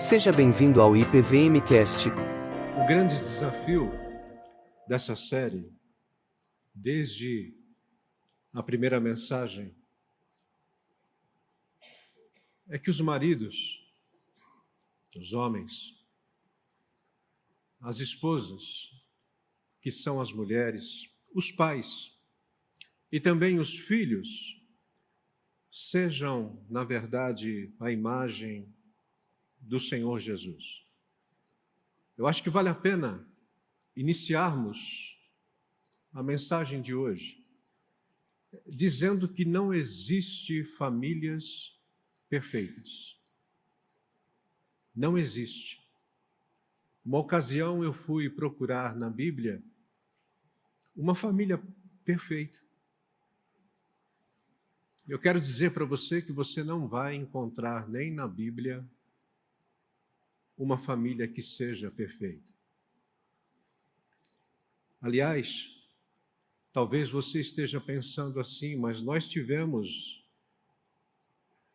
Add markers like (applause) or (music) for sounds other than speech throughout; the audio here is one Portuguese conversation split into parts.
Seja bem-vindo ao IPVMcast. O grande desafio dessa série, desde a primeira mensagem, é que os maridos, os homens, as esposas, que são as mulheres, os pais e também os filhos, sejam, na verdade, a imagem do Senhor Jesus. Eu acho que vale a pena iniciarmos a mensagem de hoje dizendo que não existe famílias perfeitas. Não existe. Uma ocasião eu fui procurar na Bíblia uma família perfeita. Eu quero dizer para você que você não vai encontrar nem na Bíblia uma família que seja perfeita. Aliás, talvez você esteja pensando assim, mas nós tivemos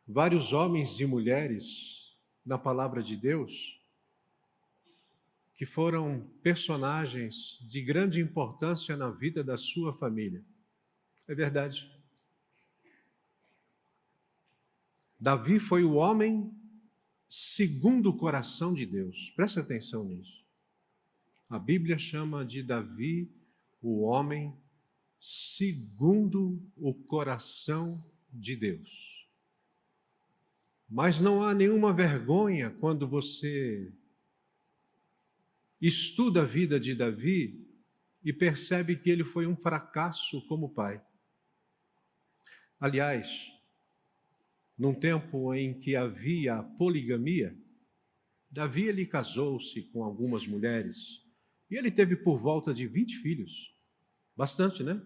vários homens e mulheres na palavra de Deus que foram personagens de grande importância na vida da sua família. É verdade. Davi foi o homem segundo o coração de Deus. Preste atenção nisso. A Bíblia chama de Davi o homem segundo o coração de Deus. Mas não há nenhuma vergonha quando você estuda a vida de Davi e percebe que ele foi um fracasso como pai. Aliás, num tempo em que havia poligamia, Davi ele casou-se com algumas mulheres e ele teve por volta de 20 filhos. Bastante, né?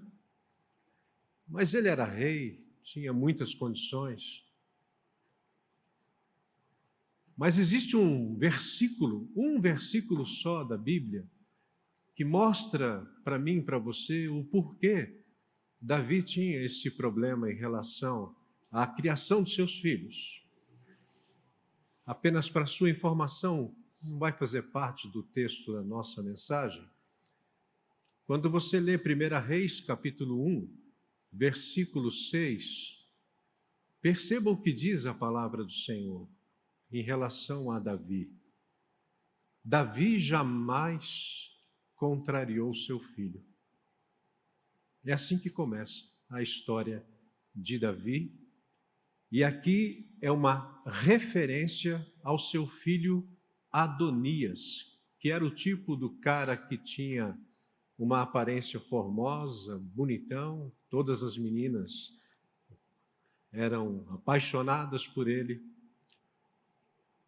Mas ele era rei, tinha muitas condições. Mas existe um versículo, um versículo só da Bíblia, que mostra para mim, para você, o porquê Davi tinha esse problema em relação à criação de seus filhos. Apenas para sua informação, não vai fazer parte do texto da nossa mensagem. Quando você lê 1 Reis, capítulo 1, versículo 6, perceba o que diz a palavra do Senhor em relação a Davi. Davi jamais contrariou seu filho. É assim que começa a história de Davi e aqui é uma referência ao seu filho Adonias, que era o tipo do cara que tinha uma aparência formosa, bonitão, todas as meninas eram apaixonadas por ele.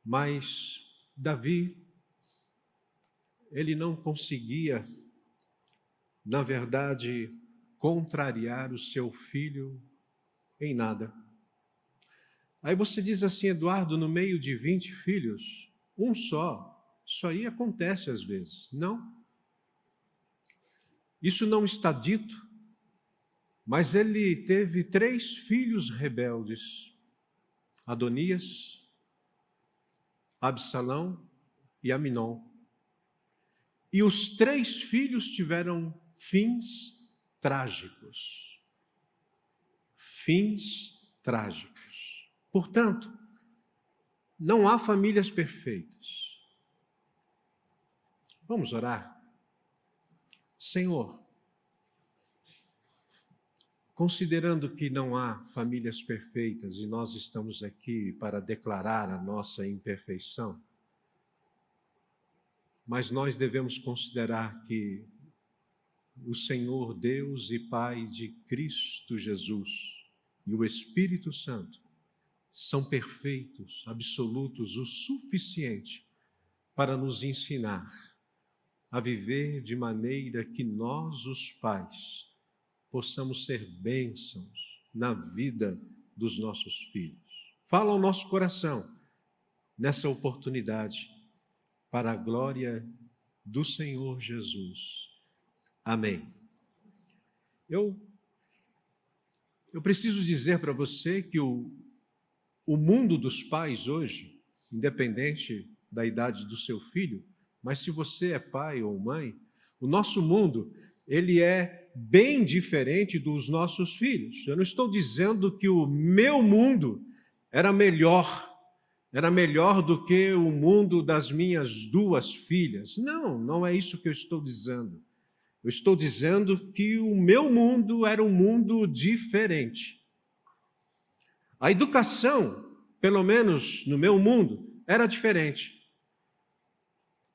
Mas Davi, ele não conseguia, na verdade, contrariar o seu filho em nada. Aí você diz assim, Eduardo, no meio de 20 filhos, um só. Isso aí acontece às vezes. Não. Isso não está dito, mas ele teve três filhos rebeldes: Adonias, Absalão e Aminon. E os três filhos tiveram fins trágicos. Fins trágicos. Portanto, não há famílias perfeitas. Vamos orar? Senhor, considerando que não há famílias perfeitas e nós estamos aqui para declarar a nossa imperfeição, mas nós devemos considerar que o Senhor Deus e Pai de Cristo Jesus e o Espírito Santo são perfeitos, absolutos, o suficiente para nos ensinar a viver de maneira que nós, os pais, possamos ser bênçãos na vida dos nossos filhos. Fala ao nosso coração nessa oportunidade, para a glória do Senhor Jesus. Amém. Eu, eu preciso dizer para você que o, o mundo dos pais hoje, independente da idade do seu filho, mas se você é pai ou mãe, o nosso mundo, ele é bem diferente dos nossos filhos. Eu não estou dizendo que o meu mundo era melhor, era melhor do que o mundo das minhas duas filhas. Não, não é isso que eu estou dizendo. Eu estou dizendo que o meu mundo era um mundo diferente. A educação, pelo menos no meu mundo, era diferente.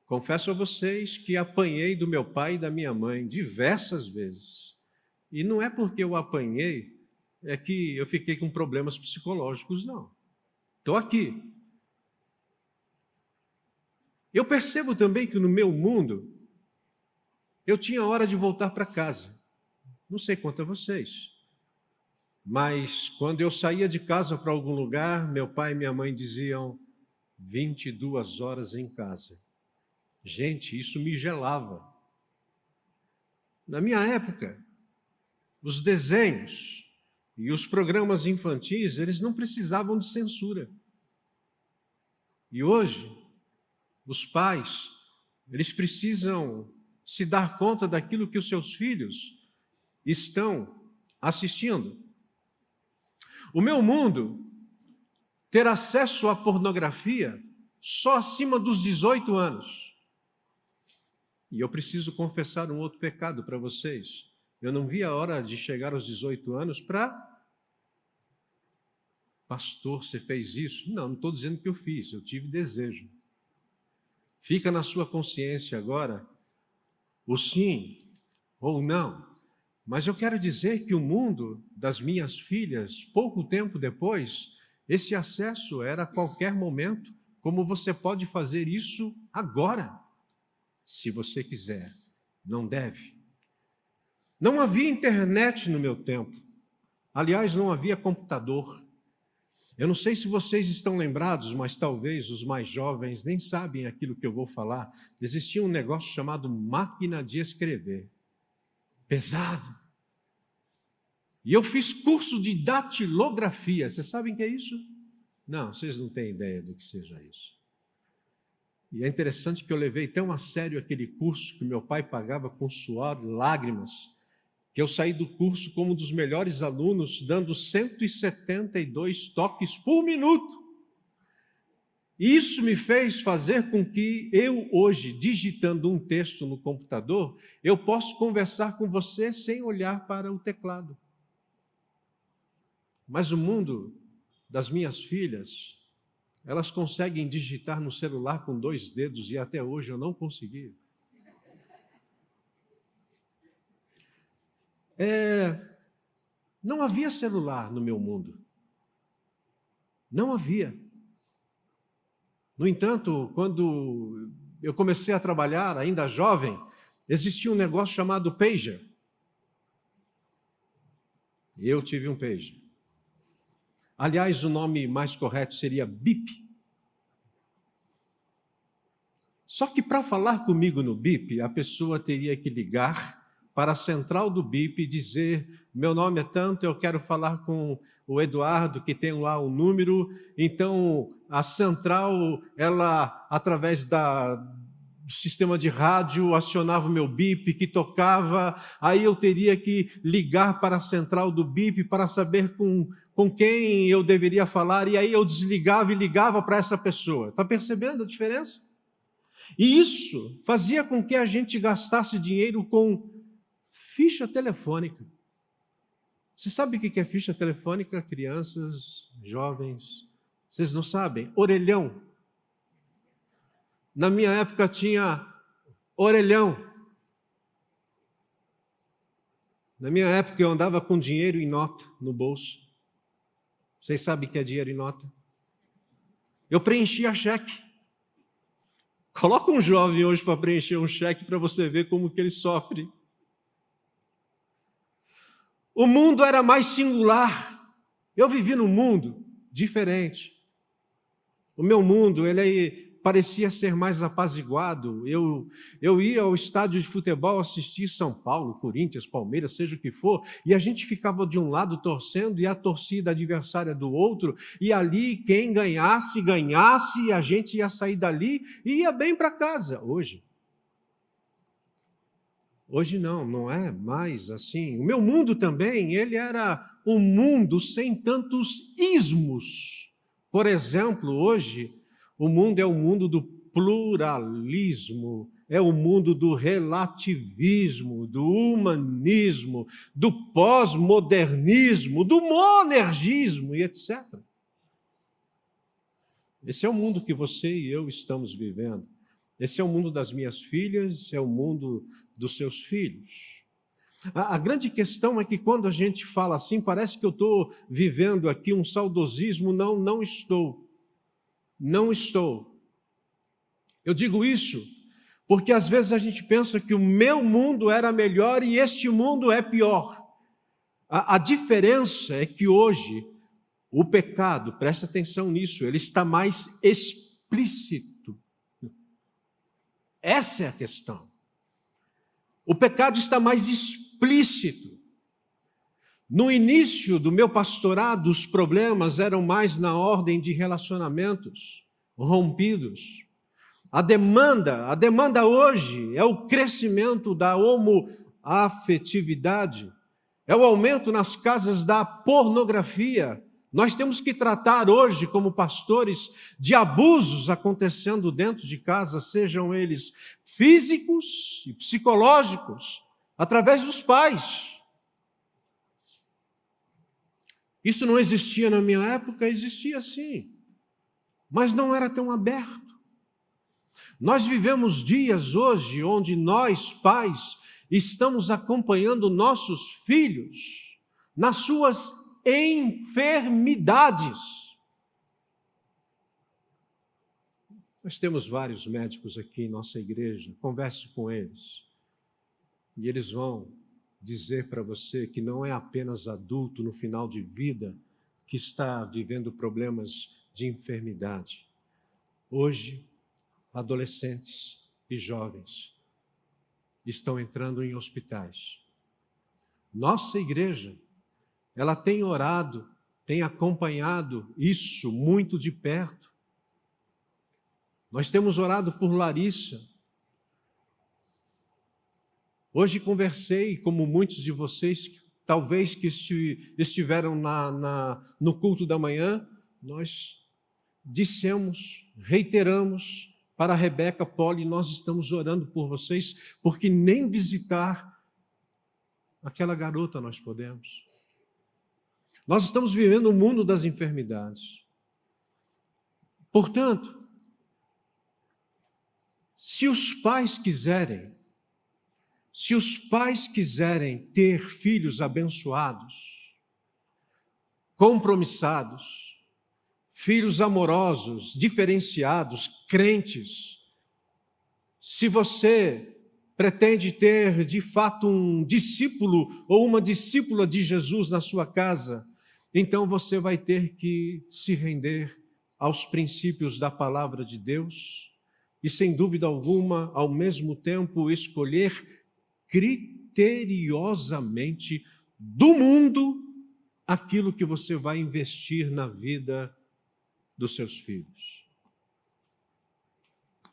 Confesso a vocês que apanhei do meu pai e da minha mãe diversas vezes. E não é porque eu apanhei é que eu fiquei com problemas psicológicos, não. Estou aqui. Eu percebo também que no meu mundo eu tinha hora de voltar para casa. Não sei quanto a vocês. Mas quando eu saía de casa para algum lugar, meu pai e minha mãe diziam 22 horas em casa. Gente, isso me gelava. Na minha época, os desenhos e os programas infantis, eles não precisavam de censura. E hoje, os pais, eles precisam se dar conta daquilo que os seus filhos estão assistindo. O meu mundo ter acesso à pornografia só acima dos 18 anos. E eu preciso confessar um outro pecado para vocês. Eu não vi a hora de chegar aos 18 anos para. Pastor, você fez isso? Não, não estou dizendo que eu fiz, eu tive desejo. Fica na sua consciência agora o sim ou não. Mas eu quero dizer que o mundo das minhas filhas, pouco tempo depois, esse acesso era a qualquer momento, como você pode fazer isso agora, se você quiser. Não deve. Não havia internet no meu tempo. Aliás, não havia computador. Eu não sei se vocês estão lembrados, mas talvez os mais jovens nem sabem aquilo que eu vou falar. Existia um negócio chamado máquina de escrever. Pesado. E eu fiz curso de datilografia. Vocês sabem o que é isso? Não, vocês não têm ideia do que seja isso. E é interessante que eu levei tão a sério aquele curso que meu pai pagava com suor, lágrimas que eu saí do curso como um dos melhores alunos, dando 172 toques por minuto. Isso me fez fazer com que eu, hoje, digitando um texto no computador, eu possa conversar com você sem olhar para o teclado. Mas o mundo das minhas filhas, elas conseguem digitar no celular com dois dedos e até hoje eu não consegui. É, não havia celular no meu mundo. Não havia. No entanto, quando eu comecei a trabalhar, ainda jovem, existia um negócio chamado pager. Eu tive um pager. Aliás, o nome mais correto seria BIP. Só que para falar comigo no BIP, a pessoa teria que ligar para a central do BIP e dizer: meu nome é tanto, eu quero falar com o Eduardo, que tem lá o um número. Então, a central, ela, através da, do sistema de rádio, acionava o meu BIP, que tocava. Aí eu teria que ligar para a central do BIP para saber com, com quem eu deveria falar. E aí eu desligava e ligava para essa pessoa. Está percebendo a diferença? E isso fazia com que a gente gastasse dinheiro com Ficha telefônica. Você sabe o que é ficha telefônica, crianças, jovens? Vocês não sabem? Orelhão. Na minha época tinha orelhão. Na minha época eu andava com dinheiro em nota no bolso. Vocês sabem o que é dinheiro em nota? Eu preenchia cheque. Coloca um jovem hoje para preencher um cheque para você ver como que ele sofre. O mundo era mais singular. Eu vivi num mundo diferente. O meu mundo, ele parecia ser mais apaziguado. Eu, eu ia ao estádio de futebol assistir São Paulo, Corinthians, Palmeiras, seja o que for, e a gente ficava de um lado torcendo e a torcida adversária do outro, e ali quem ganhasse, ganhasse, e a gente ia sair dali e ia bem para casa. Hoje. Hoje não, não é mais assim. O meu mundo também, ele era um mundo sem tantos ismos. Por exemplo, hoje o mundo é o mundo do pluralismo, é o mundo do relativismo, do humanismo, do pós-modernismo, do monergismo e etc. Esse é o mundo que você e eu estamos vivendo. Esse é o mundo das minhas filhas, é o mundo dos seus filhos. A, a, grande questão é que quando a gente fala assim, parece que eu estou vivendo aqui um saudosismo. Não, não estou. Não estou. Eu digo isso porque às vezes a gente pensa que o meu mundo era melhor e este mundo é pior. A, a diferença é que hoje o pecado, presta atenção nisso, ele está mais explícito. Essa é a questão. O pecado está mais explícito. No início do meu pastorado, os problemas eram mais na ordem de relacionamentos rompidos. A demanda, a demanda hoje é o crescimento da homoafetividade, é o aumento nas casas da pornografia. Nós temos que tratar hoje, como pastores, de abusos acontecendo dentro de casa, sejam eles físicos e psicológicos, através dos pais. Isso não existia na minha época, existia sim, mas não era tão aberto. Nós vivemos dias hoje onde nós, pais, estamos acompanhando nossos filhos nas suas enfermidades. Nós temos vários médicos aqui em nossa igreja, converse com eles. E eles vão dizer para você que não é apenas adulto no final de vida que está vivendo problemas de enfermidade. Hoje, adolescentes e jovens estão entrando em hospitais. Nossa igreja, ela tem orado, tem acompanhado isso muito de perto. Nós temos orado por Larissa, Hoje conversei, como muitos de vocês, talvez que estiveram na, na, no culto da manhã, nós dissemos, reiteramos para a Rebeca Poli, nós estamos orando por vocês, porque nem visitar aquela garota nós podemos. Nós estamos vivendo o mundo das enfermidades. Portanto, se os pais quiserem se os pais quiserem ter filhos abençoados, compromissados, filhos amorosos, diferenciados, crentes, se você pretende ter de fato um discípulo ou uma discípula de Jesus na sua casa, então você vai ter que se render aos princípios da palavra de Deus e, sem dúvida alguma, ao mesmo tempo, escolher criteriosamente do mundo aquilo que você vai investir na vida dos seus filhos.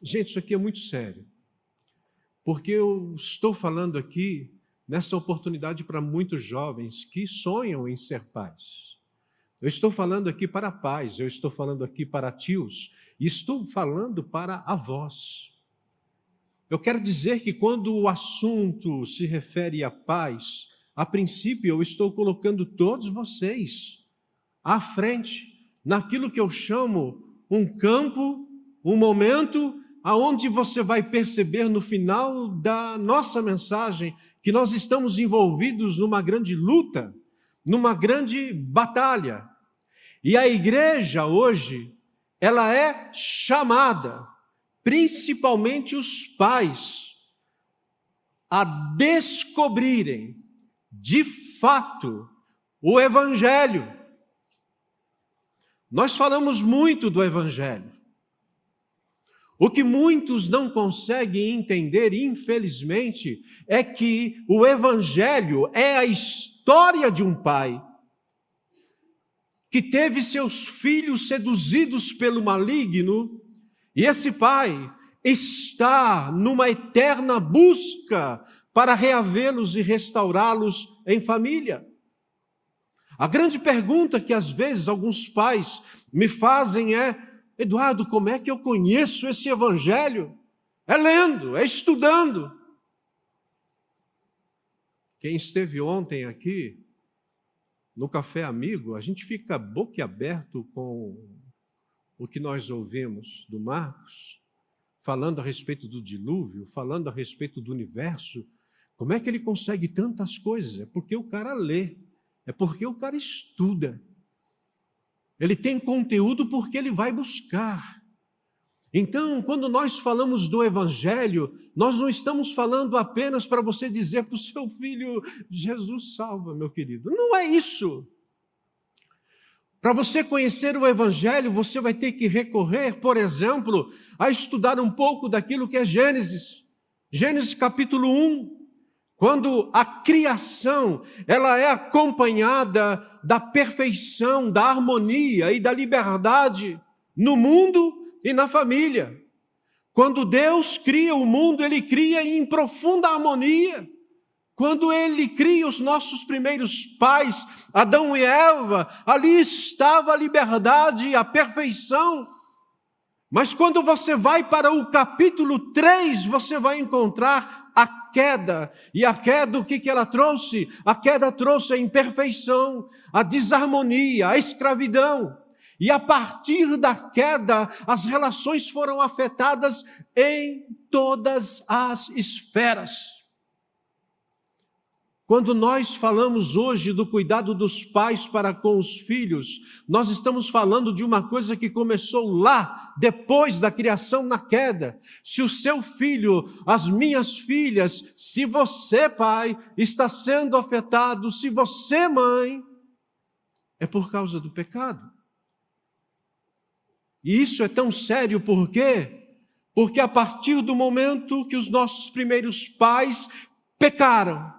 Gente, isso aqui é muito sério, porque eu estou falando aqui nessa oportunidade para muitos jovens que sonham em ser pais. Eu estou falando aqui para pais, eu estou falando aqui para tios, estou falando para avós. Eu quero dizer que quando o assunto se refere à paz, a princípio eu estou colocando todos vocês à frente, naquilo que eu chamo um campo, um momento aonde você vai perceber no final da nossa mensagem que nós estamos envolvidos numa grande luta, numa grande batalha. E a igreja hoje, ela é chamada principalmente os pais, a descobrirem de fato o Evangelho. Nós falamos muito do Evangelho. O que muitos não conseguem entender, infelizmente, é que o Evangelho é a história de um pai que teve seus filhos seduzidos pelo maligno, e esse pai está numa eterna busca para reavê-los e restaurá-los em família. A grande pergunta que às vezes alguns pais me fazem é: Eduardo, como é que eu conheço esse evangelho? É lendo, é estudando. Quem esteve ontem aqui no Café Amigo, a gente fica boquiaberto com o que nós ouvimos do Marcos, falando a respeito do dilúvio, falando a respeito do universo. Como é que ele consegue tantas coisas? É porque o cara lê, é porque o cara estuda. Ele tem conteúdo porque ele vai buscar. Então, quando nós falamos do Evangelho, nós não estamos falando apenas para você dizer para o seu filho: Jesus salva, meu querido. Não é isso. Para você conhecer o Evangelho, você vai ter que recorrer, por exemplo, a estudar um pouco daquilo que é Gênesis. Gênesis capítulo 1, quando a criação ela é acompanhada da perfeição, da harmonia e da liberdade no mundo e na família. Quando Deus cria o mundo, ele cria em profunda harmonia. Quando ele cria os nossos primeiros pais, Adão e Eva, ali estava a liberdade e a perfeição. Mas quando você vai para o capítulo 3, você vai encontrar a queda. E a queda, o que, que ela trouxe? A queda trouxe a imperfeição, a desarmonia, a escravidão. E a partir da queda, as relações foram afetadas em todas as esferas. Quando nós falamos hoje do cuidado dos pais para com os filhos, nós estamos falando de uma coisa que começou lá, depois da criação na queda. Se o seu filho, as minhas filhas, se você, pai, está sendo afetado, se você, mãe, é por causa do pecado. E isso é tão sério por quê? Porque a partir do momento que os nossos primeiros pais pecaram,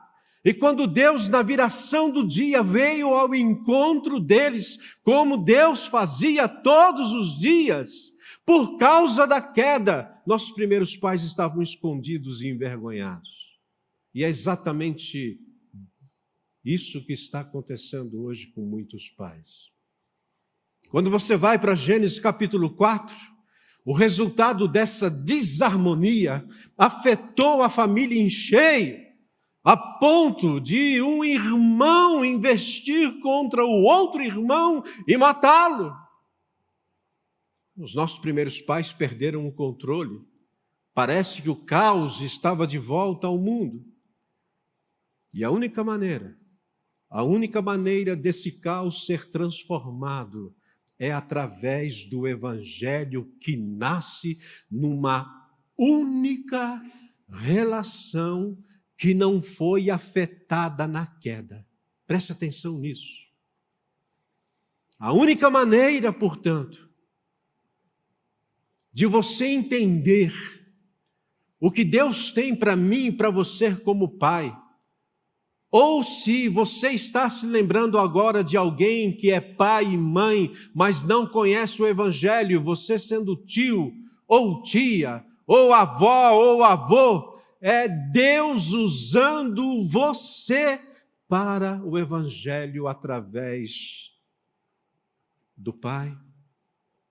e quando Deus, na viração do dia, veio ao encontro deles, como Deus fazia todos os dias, por causa da queda, nossos primeiros pais estavam escondidos e envergonhados. E é exatamente isso que está acontecendo hoje com muitos pais. Quando você vai para Gênesis capítulo 4, o resultado dessa desarmonia afetou a família em cheio, a ponto de um irmão investir contra o outro irmão e matá-lo. Os nossos primeiros pais perderam o controle. Parece que o caos estava de volta ao mundo. E a única maneira, a única maneira desse caos ser transformado é através do Evangelho que nasce numa única relação que não foi afetada na queda. Preste atenção nisso. A única maneira, portanto, de você entender o que Deus tem para mim e para você como pai, ou se você está se lembrando agora de alguém que é pai e mãe, mas não conhece o Evangelho, você sendo tio, ou tia, ou avó, ou avô, é Deus usando você para o Evangelho através do Pai,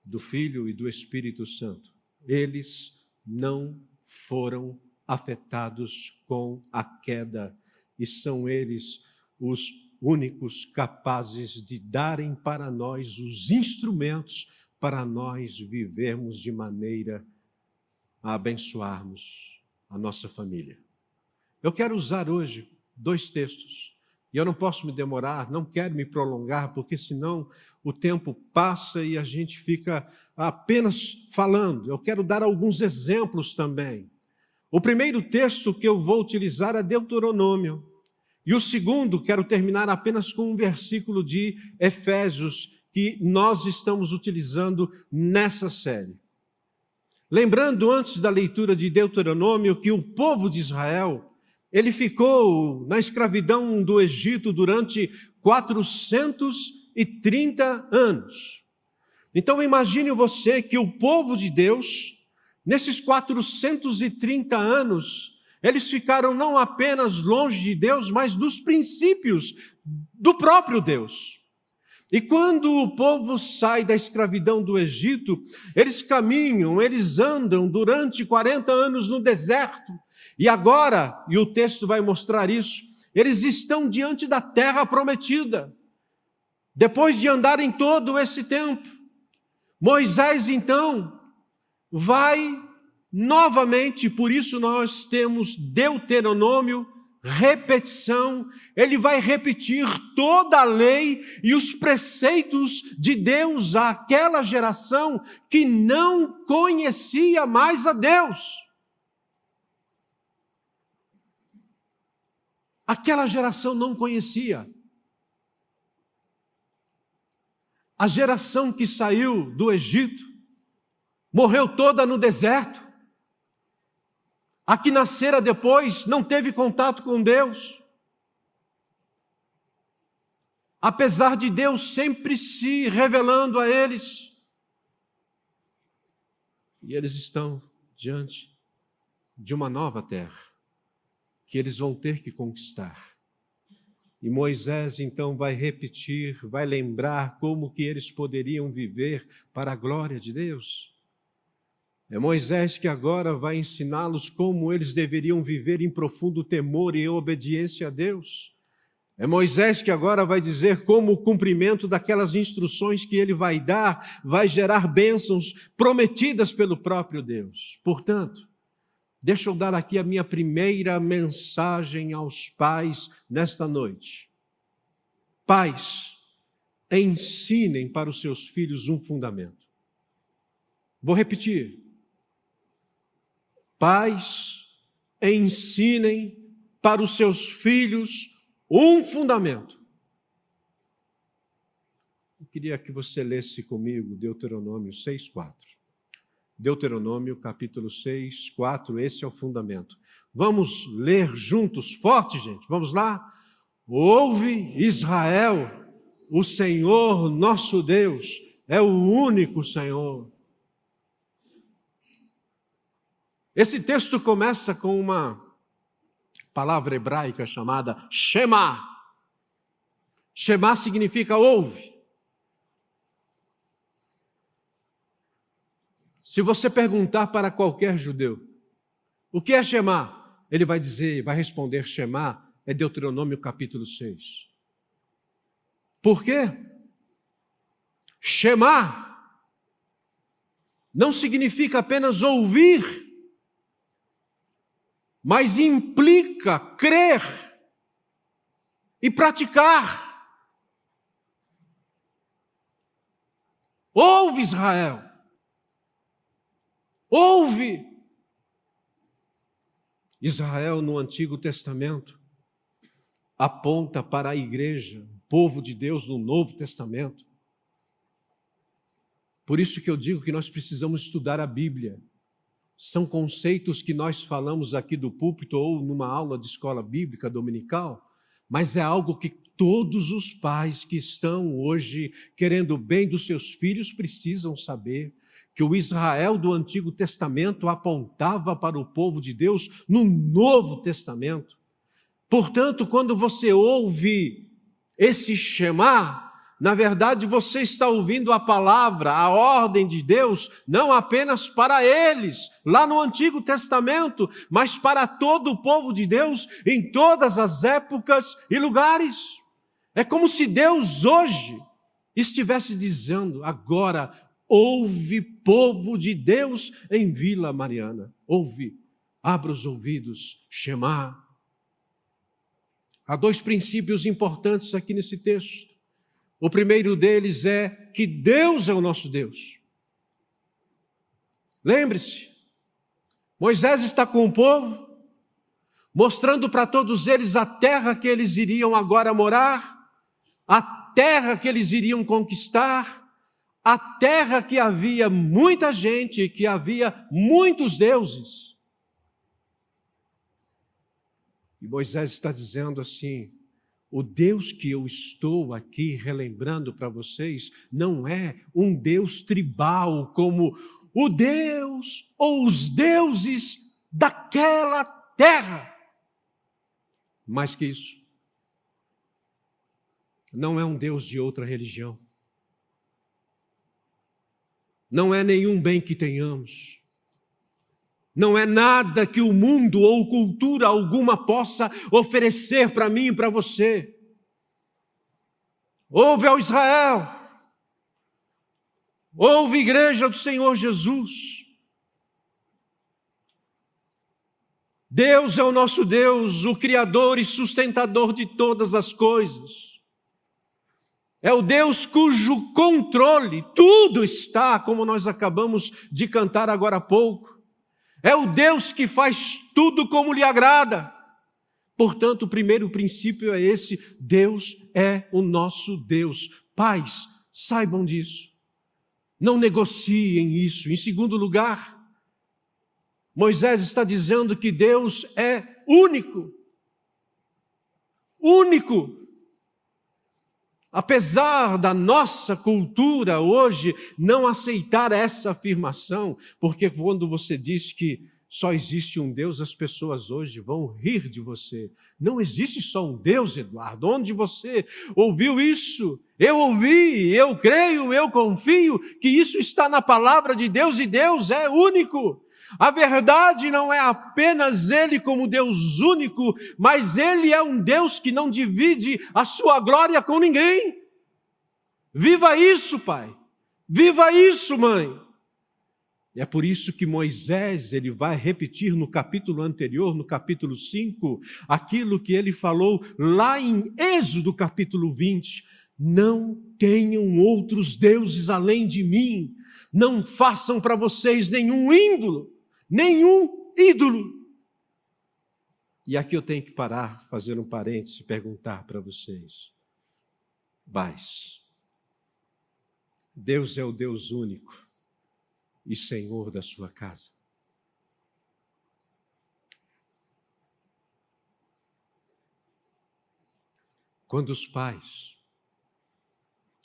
do Filho e do Espírito Santo. Eles não foram afetados com a queda e são eles os únicos capazes de darem para nós os instrumentos para nós vivermos de maneira a abençoarmos a nossa família. Eu quero usar hoje dois textos. E eu não posso me demorar, não quero me prolongar, porque senão o tempo passa e a gente fica apenas falando. Eu quero dar alguns exemplos também. O primeiro texto que eu vou utilizar é Deuteronômio. E o segundo, quero terminar apenas com um versículo de Efésios que nós estamos utilizando nessa série. Lembrando antes da leitura de Deuteronômio que o povo de Israel, ele ficou na escravidão do Egito durante 430 anos. Então imagine você que o povo de Deus, nesses 430 anos, eles ficaram não apenas longe de Deus, mas dos princípios do próprio Deus. E quando o povo sai da escravidão do Egito, eles caminham, eles andam durante 40 anos no deserto. E agora, e o texto vai mostrar isso, eles estão diante da terra prometida. Depois de andarem todo esse tempo, Moisés então vai novamente, por isso nós temos Deuteronômio repetição, ele vai repetir toda a lei e os preceitos de Deus àquela geração que não conhecia mais a Deus. Aquela geração não conhecia. A geração que saiu do Egito morreu toda no deserto. A que nascera depois não teve contato com Deus. Apesar de Deus sempre se revelando a eles. E eles estão diante de uma nova terra que eles vão ter que conquistar. E Moisés então vai repetir, vai lembrar como que eles poderiam viver para a glória de Deus. É Moisés que agora vai ensiná-los como eles deveriam viver em profundo temor e obediência a Deus. É Moisés que agora vai dizer como o cumprimento daquelas instruções que ele vai dar vai gerar bênçãos prometidas pelo próprio Deus. Portanto, deixa eu dar aqui a minha primeira mensagem aos pais nesta noite. Pais, ensinem para os seus filhos um fundamento. Vou repetir. Pais, ensinem para os seus filhos um fundamento. Eu queria que você lesse comigo Deuteronômio 6,4. Deuteronômio capítulo 6, 4, esse é o fundamento. Vamos ler juntos, forte, gente, vamos lá? Ouve Israel, o Senhor nosso Deus é o único Senhor. Esse texto começa com uma palavra hebraica chamada Shema. Shema significa ouve. Se você perguntar para qualquer judeu, o que é Shema? Ele vai dizer, vai responder Shema é Deuteronômio capítulo 6. Por quê? Shema não significa apenas ouvir, mas implica crer e praticar. Ouve Israel, ouve. Israel no Antigo Testamento aponta para a igreja, o povo de Deus no Novo Testamento. Por isso que eu digo que nós precisamos estudar a Bíblia são conceitos que nós falamos aqui do púlpito ou numa aula de escola bíblica dominical, mas é algo que todos os pais que estão hoje querendo o bem dos seus filhos precisam saber. Que o Israel do Antigo Testamento apontava para o povo de Deus no Novo Testamento. Portanto, quando você ouve esse chamar, na verdade, você está ouvindo a palavra, a ordem de Deus, não apenas para eles, lá no Antigo Testamento, mas para todo o povo de Deus, em todas as épocas e lugares. É como se Deus hoje estivesse dizendo: agora, ouve, povo de Deus em Vila Mariana, ouve, abra os ouvidos, chamar. Há dois princípios importantes aqui nesse texto. O primeiro deles é que Deus é o nosso Deus. Lembre-se, Moisés está com o povo, mostrando para todos eles a terra que eles iriam agora morar, a terra que eles iriam conquistar, a terra que havia muita gente, que havia muitos deuses. E Moisés está dizendo assim: o Deus que eu estou aqui relembrando para vocês não é um Deus tribal como o Deus ou os deuses daquela terra. Mais que isso, não é um Deus de outra religião não é nenhum bem que tenhamos. Não é nada que o mundo ou cultura alguma possa oferecer para mim e para você. Ouve ao Israel, ouve igreja do Senhor Jesus. Deus é o nosso Deus, o Criador e sustentador de todas as coisas. É o Deus cujo controle, tudo está, como nós acabamos de cantar agora há pouco. É o Deus que faz tudo como lhe agrada. Portanto, o primeiro princípio é esse: Deus é o nosso Deus. Pais, saibam disso. Não negociem isso. Em segundo lugar, Moisés está dizendo que Deus é único. Único. Apesar da nossa cultura hoje não aceitar essa afirmação, porque quando você diz que só existe um Deus, as pessoas hoje vão rir de você. Não existe só um Deus, Eduardo. Onde você ouviu isso? Eu ouvi, eu creio, eu confio que isso está na palavra de Deus e Deus é único. A verdade não é apenas Ele como Deus único, mas Ele é um Deus que não divide a sua glória com ninguém. Viva isso, pai. Viva isso, mãe. É por isso que Moisés, ele vai repetir no capítulo anterior, no capítulo 5, aquilo que ele falou lá em Êxodo capítulo 20. Não tenham outros deuses além de mim. Não façam para vocês nenhum ídolo nenhum ídolo. E aqui eu tenho que parar, fazer um parênteses e perguntar para vocês. Mas, Deus é o Deus único e Senhor da sua casa. Quando os pais,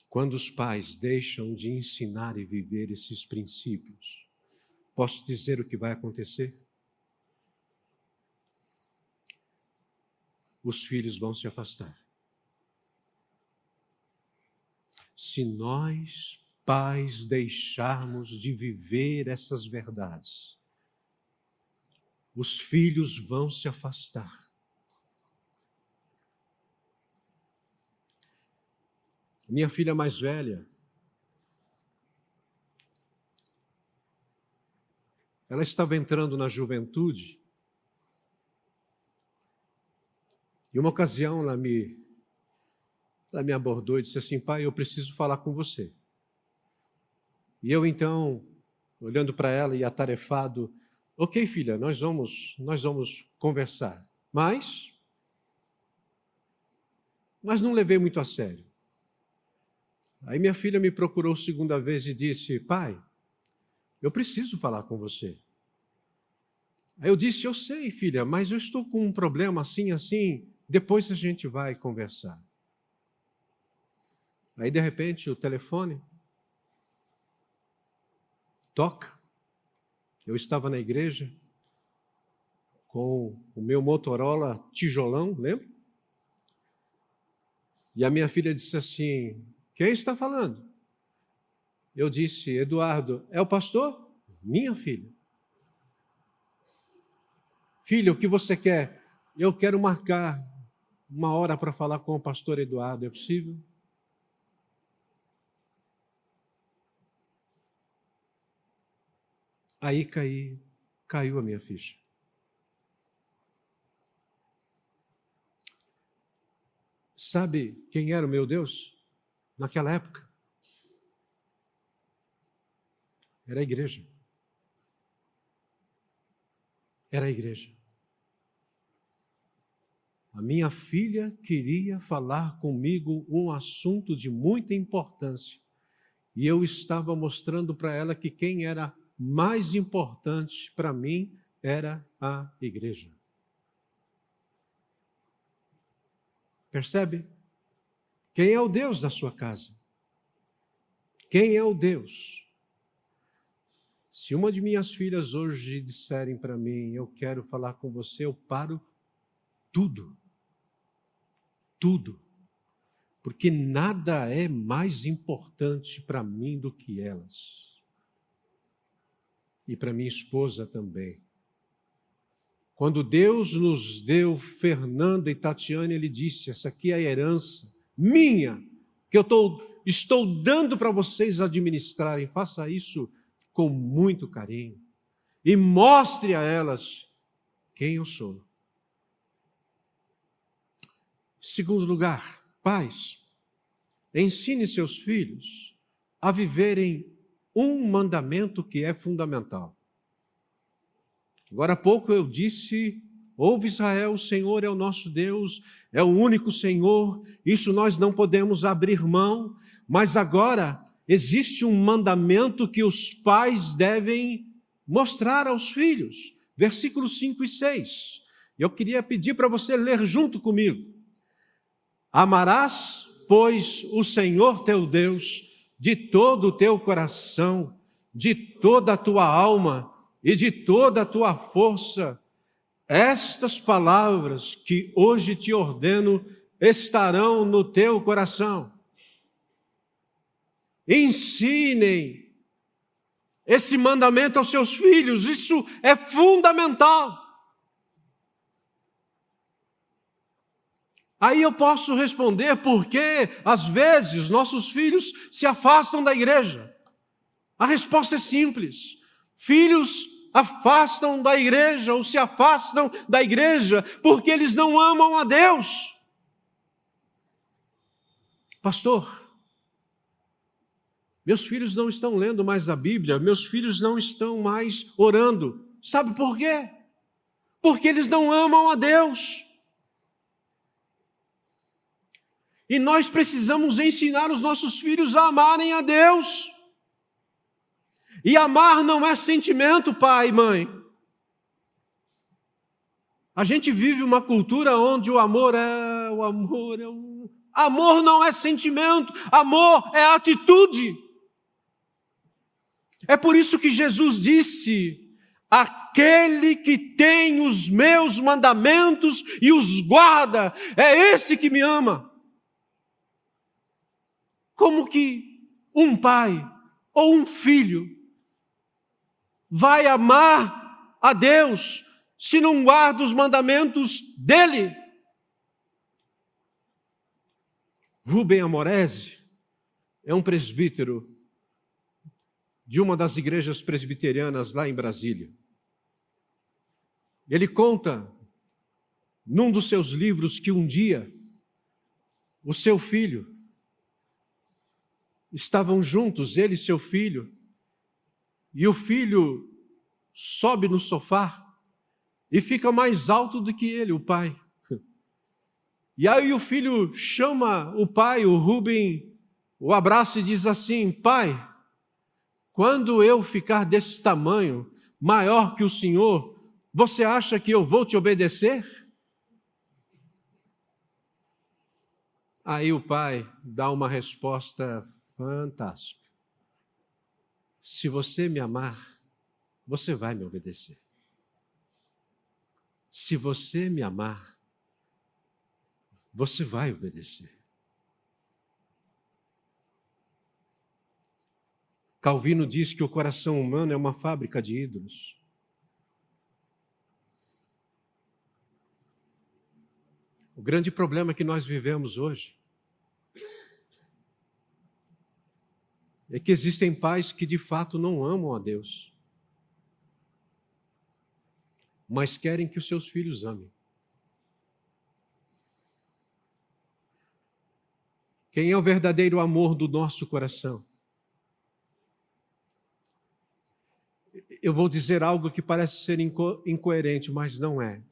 quando os pais deixam de ensinar e viver esses princípios, Posso dizer o que vai acontecer? Os filhos vão se afastar. Se nós, pais, deixarmos de viver essas verdades, os filhos vão se afastar. Minha filha mais velha, Ela estava entrando na juventude. E uma ocasião ela me, ela me abordou e disse assim: Pai, eu preciso falar com você. E eu então, olhando para ela e atarefado, ok, filha, nós vamos, nós vamos conversar. Mas, mas não levei muito a sério. Aí minha filha me procurou segunda vez e disse: Pai, eu preciso falar com você. Aí eu disse: Eu sei, filha, mas eu estou com um problema assim, assim. Depois a gente vai conversar. Aí, de repente, o telefone toca. Eu estava na igreja com o meu Motorola tijolão, lembra? E a minha filha disse assim: Quem está falando? Eu disse, Eduardo, é o pastor? Minha filha. Filha, o que você quer? Eu quero marcar uma hora para falar com o pastor Eduardo. É possível? Aí caí, caiu a minha ficha. Sabe quem era o meu Deus naquela época? Era a igreja. Era a igreja. A minha filha queria falar comigo um assunto de muita importância. e eu estava mostrando para ela que quem era mais importante para mim era a igreja. Percebe? Quem é o Deus da sua casa? Quem é o Deus? Se uma de minhas filhas hoje disserem para mim, eu quero falar com você, eu paro tudo. Tudo. Porque nada é mais importante para mim do que elas. E para minha esposa também. Quando Deus nos deu Fernanda e Tatiana, Ele disse: essa aqui é a herança minha, que eu tô, estou dando para vocês administrarem. Faça isso com muito carinho e mostre a elas quem eu sou. Segundo lugar, pais, ensine seus filhos a viverem um mandamento que é fundamental. Agora há pouco eu disse: ouve Israel, o Senhor é o nosso Deus, é o único Senhor, isso nós não podemos abrir mão, mas agora existe um mandamento que os pais devem mostrar aos filhos. Versículos 5 e 6. Eu queria pedir para você ler junto comigo. Amarás, pois, o Senhor teu Deus de todo o teu coração, de toda a tua alma e de toda a tua força, estas palavras que hoje te ordeno estarão no teu coração. Ensinem esse mandamento aos seus filhos, isso é fundamental. Aí eu posso responder por que, às vezes, nossos filhos se afastam da igreja. A resposta é simples. Filhos afastam da igreja ou se afastam da igreja porque eles não amam a Deus. Pastor, meus filhos não estão lendo mais a Bíblia, meus filhos não estão mais orando. Sabe por quê? Porque eles não amam a Deus. E nós precisamos ensinar os nossos filhos a amarem a Deus. E amar não é sentimento, pai e mãe. A gente vive uma cultura onde o amor é o amor é um amor não é sentimento, amor é atitude. É por isso que Jesus disse: Aquele que tem os meus mandamentos e os guarda, é esse que me ama. Como que um pai ou um filho vai amar a Deus se não guarda os mandamentos dele? Rubem Amorese é um presbítero de uma das igrejas presbiterianas lá em Brasília. Ele conta num dos seus livros que um dia o seu filho estavam juntos, ele e seu filho, e o filho sobe no sofá e fica mais alto do que ele, o pai. E aí o filho chama o pai, o Rubem, o abraça e diz assim: Pai, quando eu ficar desse tamanho, maior que o Senhor, você acha que eu vou te obedecer? Aí o pai dá uma resposta fantástica. Se você me amar, você vai me obedecer. Se você me amar, você vai obedecer. Calvino diz que o coração humano é uma fábrica de ídolos. O grande problema que nós vivemos hoje é que existem pais que de fato não amam a Deus, mas querem que os seus filhos amem. Quem é o verdadeiro amor do nosso coração? Eu vou dizer algo que parece ser inco incoerente, mas não é.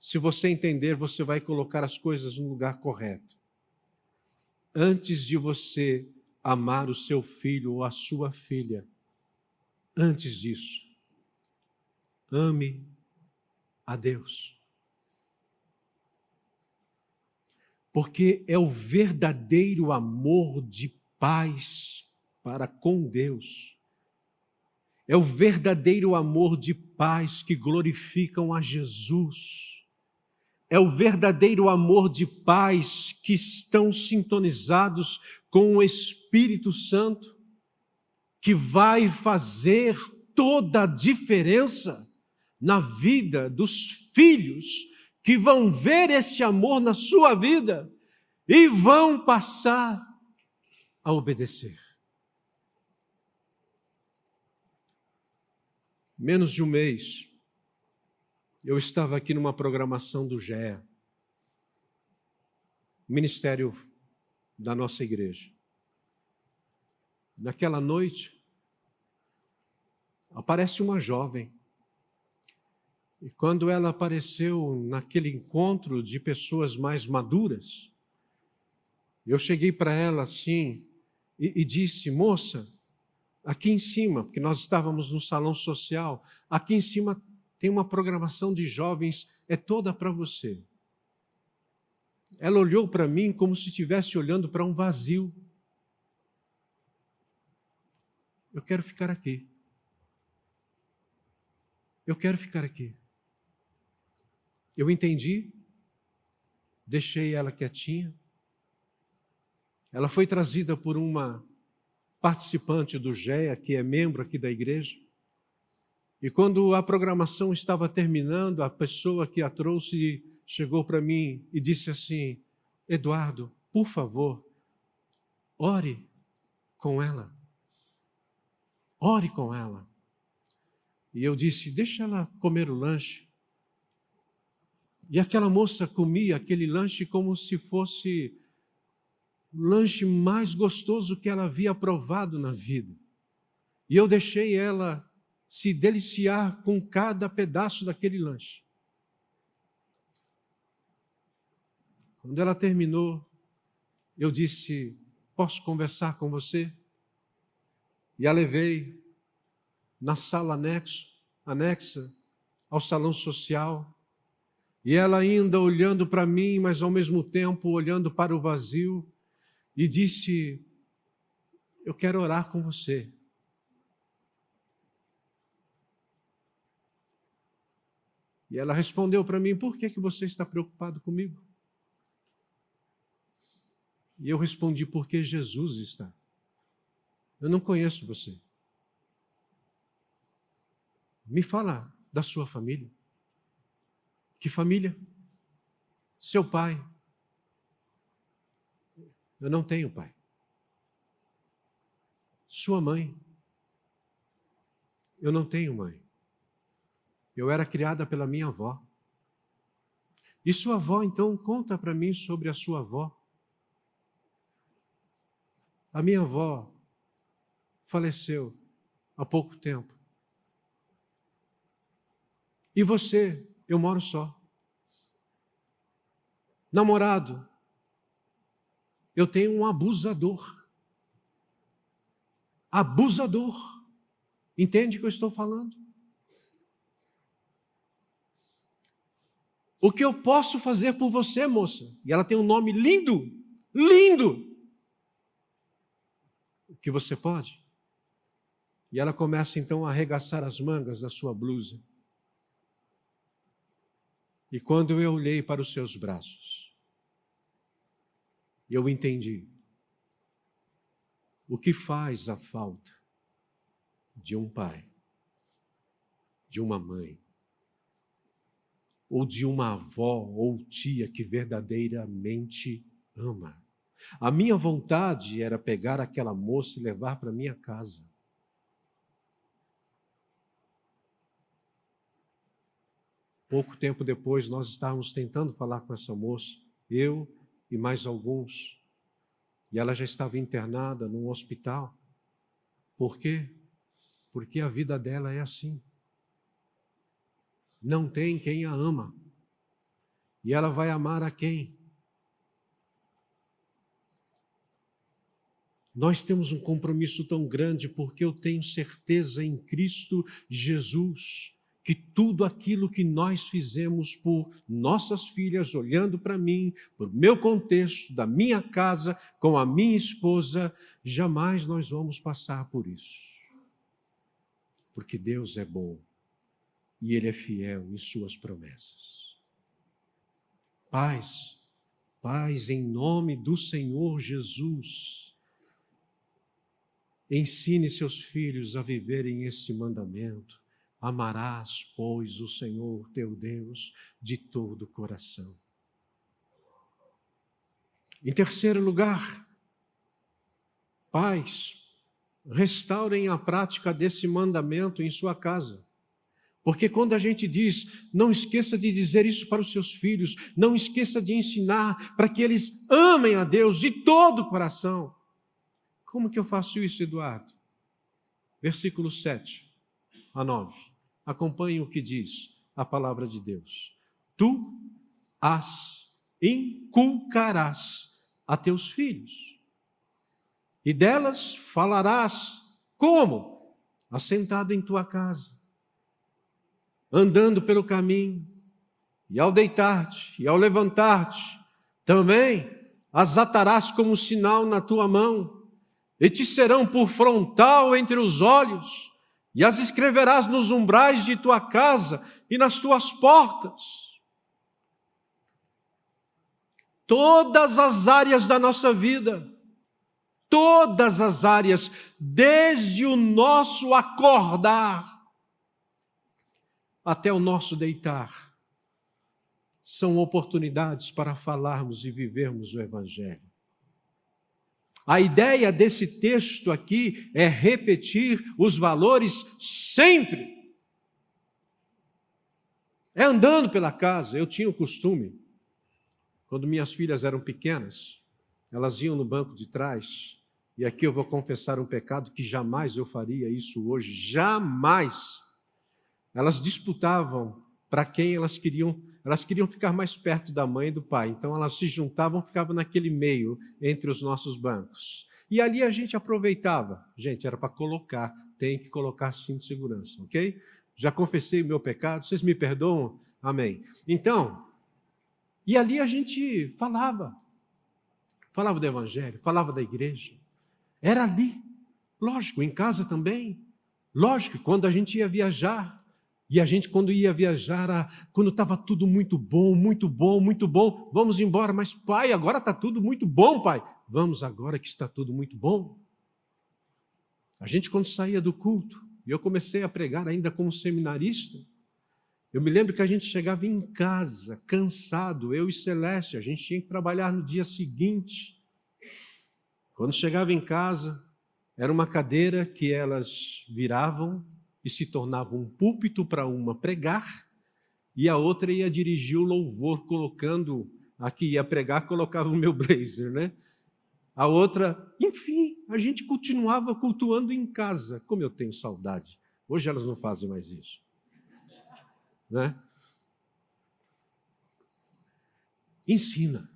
Se você entender, você vai colocar as coisas no lugar correto. Antes de você amar o seu filho ou a sua filha. Antes disso, ame a Deus. Porque é o verdadeiro amor de paz para com Deus. É o verdadeiro amor de paz que glorificam a Jesus é o verdadeiro amor de paz que estão sintonizados com o Espírito Santo, que vai fazer toda a diferença na vida dos filhos que vão ver esse amor na sua vida e vão passar a obedecer. Menos de um mês eu estava aqui numa programação do GE, ministério da nossa igreja. Naquela noite, aparece uma jovem. E quando ela apareceu naquele encontro de pessoas mais maduras, eu cheguei para ela assim e, e, disse: Moça, aqui em cima, porque nós estávamos no salão social, aqui em cima tem uma programação de jovens, é toda para você. Ela olhou para mim como se estivesse olhando para um vazio. Eu quero ficar aqui. Eu quero ficar aqui. Eu entendi, deixei ela quietinha. Ela foi trazida por uma participante do GEA, que é membro aqui da igreja. E quando a programação estava terminando, a pessoa que a trouxe chegou para mim e disse assim: Eduardo, por favor, ore com ela. Ore com ela. E eu disse: Deixa ela comer o lanche. E aquela moça comia aquele lanche como se fosse lanche mais gostoso que ela havia provado na vida. E eu deixei ela se deliciar com cada pedaço daquele lanche. Quando ela terminou, eu disse: Posso conversar com você? E a levei na sala anexo, anexa ao salão social. E ela ainda olhando para mim, mas ao mesmo tempo olhando para o vazio, e disse: Eu quero orar com você. E ela respondeu para mim: Por que, que você está preocupado comigo? E eu respondi: Porque Jesus está. Eu não conheço você. Me fala da sua família. Que família? Seu pai. Eu não tenho pai. Sua mãe. Eu não tenho mãe. Eu era criada pela minha avó. E sua avó, então, conta para mim sobre a sua avó. A minha avó faleceu há pouco tempo. E você, eu moro só. Namorado, eu tenho um abusador. Abusador. Entende o que eu estou falando? O que eu posso fazer por você, moça? E ela tem um nome lindo, lindo. O que você pode? E ela começa então a arregaçar as mangas da sua blusa. E quando eu olhei para os seus braços, eu entendi o que faz a falta de um pai, de uma mãe, ou de uma avó ou tia que verdadeiramente ama. A minha vontade era pegar aquela moça e levar para minha casa. Pouco tempo depois, nós estávamos tentando falar com essa moça, eu e mais alguns, e ela já estava internada num hospital. Por quê? Porque a vida dela é assim não tem quem a ama. E ela vai amar a quem? Nós temos um compromisso tão grande porque eu tenho certeza em Cristo Jesus que tudo aquilo que nós fizemos por nossas filhas, olhando para mim, por meu contexto, da minha casa, com a minha esposa, jamais nós vamos passar por isso. Porque Deus é bom e Ele é fiel em Suas promessas. Paz, paz em nome do Senhor Jesus. Ensine seus filhos a viverem esse mandamento Amarás, pois, o Senhor teu Deus de todo o coração. Em terceiro lugar, pais, restaurem a prática desse mandamento em sua casa. Porque quando a gente diz, não esqueça de dizer isso para os seus filhos, não esqueça de ensinar para que eles amem a Deus de todo o coração. Como que eu faço isso, Eduardo? Versículo 7 a 9. Acompanhe o que diz a palavra de Deus. Tu as inculcarás a teus filhos, e delas falarás como? Assentado em tua casa, andando pelo caminho, e ao deitar-te e ao levantar-te, também as atarás como sinal na tua mão, e te serão por frontal entre os olhos e as escreverás nos umbrais de tua casa e nas tuas portas. Todas as áreas da nossa vida, todas as áreas, desde o nosso acordar até o nosso deitar, são oportunidades para falarmos e vivermos o Evangelho. A ideia desse texto aqui é repetir os valores sempre. É andando pela casa. Eu tinha o costume, quando minhas filhas eram pequenas, elas iam no banco de trás, e aqui eu vou confessar um pecado que jamais eu faria isso hoje, jamais. Elas disputavam para quem elas queriam elas queriam ficar mais perto da mãe e do pai, então elas se juntavam, ficavam naquele meio entre os nossos bancos. E ali a gente aproveitava. Gente, era para colocar, tem que colocar cinto de segurança, ok? Já confessei o meu pecado, vocês me perdoam? Amém. Então, e ali a gente falava. Falava do evangelho, falava da igreja. Era ali. Lógico, em casa também. Lógico, quando a gente ia viajar, e a gente, quando ia viajar, quando estava tudo muito bom, muito bom, muito bom, vamos embora, mas pai, agora está tudo muito bom, pai. Vamos agora que está tudo muito bom. A gente, quando saía do culto, e eu comecei a pregar ainda como seminarista, eu me lembro que a gente chegava em casa, cansado, eu e Celeste, a gente tinha que trabalhar no dia seguinte. Quando chegava em casa, era uma cadeira que elas viravam e se tornava um púlpito para uma pregar, e a outra ia dirigir o louvor, colocando, a que ia pregar, colocava o meu blazer, né? A outra, enfim, a gente continuava cultuando em casa. Como eu tenho saudade. Hoje elas não fazem mais isso. Né? Ensina.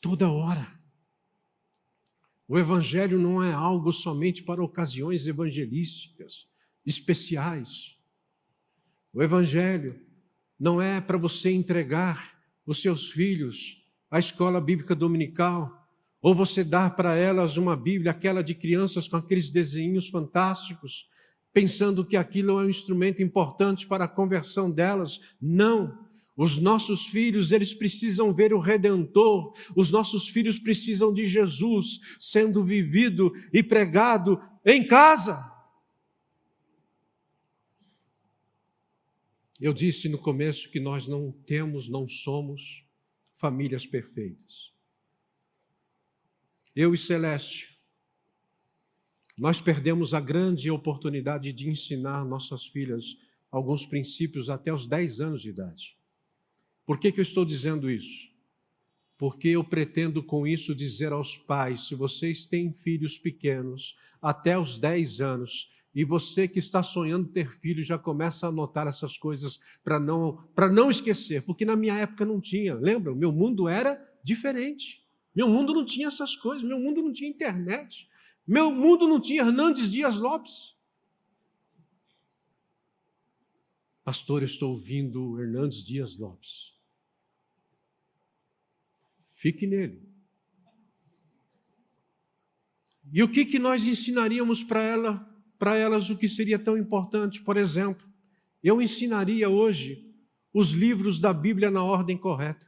Toda hora. O Evangelho não é algo somente para ocasiões evangelísticas especiais. O Evangelho não é para você entregar os seus filhos à escola bíblica dominical, ou você dar para elas uma Bíblia, aquela de crianças com aqueles desenhos fantásticos, pensando que aquilo é um instrumento importante para a conversão delas. Não. Os nossos filhos, eles precisam ver o Redentor, os nossos filhos precisam de Jesus sendo vivido e pregado em casa. Eu disse no começo que nós não temos, não somos famílias perfeitas. Eu e Celeste, nós perdemos a grande oportunidade de ensinar nossas filhas alguns princípios até os 10 anos de idade. Por que, que eu estou dizendo isso? Porque eu pretendo com isso dizer aos pais: se vocês têm filhos pequenos, até os 10 anos, e você que está sonhando ter filhos já começa a anotar essas coisas para não, não esquecer, porque na minha época não tinha, lembra? Meu mundo era diferente. Meu mundo não tinha essas coisas, meu mundo não tinha internet, meu mundo não tinha Hernandes Dias Lopes. Pastor, eu estou ouvindo Hernandes Dias Lopes. Fique nele. E o que, que nós ensinaríamos para ela, para elas o que seria tão importante? Por exemplo, eu ensinaria hoje os livros da Bíblia na ordem correta.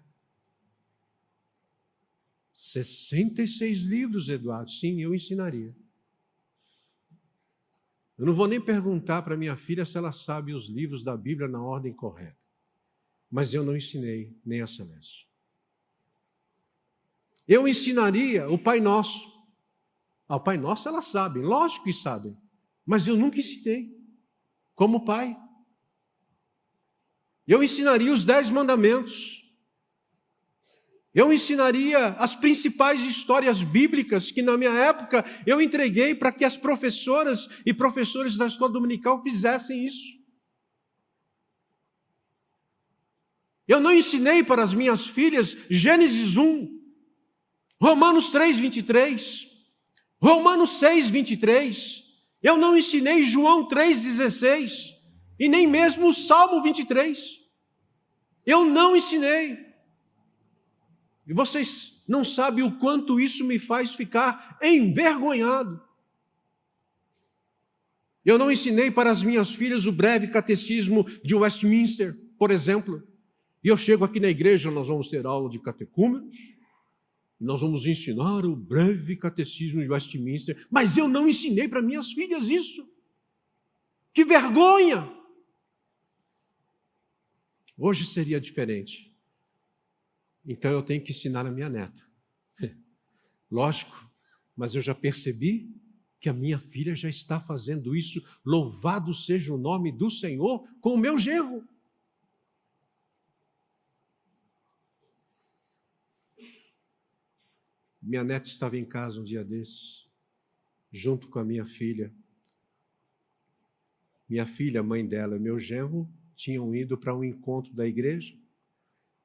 66 livros, Eduardo. Sim, eu ensinaria. Eu não vou nem perguntar para minha filha se ela sabe os livros da Bíblia na ordem correta. Mas eu não ensinei nem a Celeste. Eu ensinaria o Pai Nosso. Ah, o Pai Nosso elas sabem, lógico que sabem. Mas eu nunca ensinei como pai. Eu ensinaria os dez mandamentos. Eu ensinaria as principais histórias bíblicas que, na minha época, eu entreguei para que as professoras e professores da escola dominical fizessem isso. Eu não ensinei para as minhas filhas Gênesis 1, Romanos 3, 23, Romanos 6, 23. Eu não ensinei João 3, 16, e nem mesmo o Salmo 23. Eu não ensinei. E vocês não sabem o quanto isso me faz ficar envergonhado. Eu não ensinei para as minhas filhas o breve catecismo de Westminster, por exemplo. E eu chego aqui na igreja, nós vamos ter aula de catecúmenos, nós vamos ensinar o breve catecismo de Westminster, mas eu não ensinei para minhas filhas isso. Que vergonha! Hoje seria diferente. Então eu tenho que ensinar a minha neta. (laughs) Lógico, mas eu já percebi que a minha filha já está fazendo isso. Louvado seja o nome do Senhor com o meu genro. Minha neta estava em casa um dia desses, junto com a minha filha. Minha filha, mãe dela e meu genro tinham ido para um encontro da igreja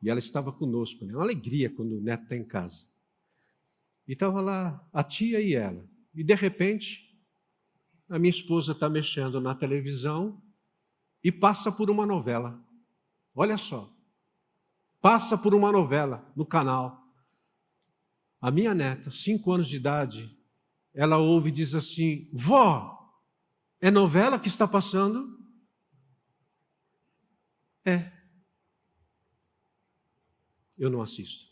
e ela estava conosco, né? uma alegria quando o neto está em casa. E estava lá a tia e ela. E de repente, a minha esposa está mexendo na televisão e passa por uma novela. Olha só. Passa por uma novela no canal. A minha neta, cinco anos de idade, ela ouve e diz assim: Vó, é novela que está passando? É eu não assisto.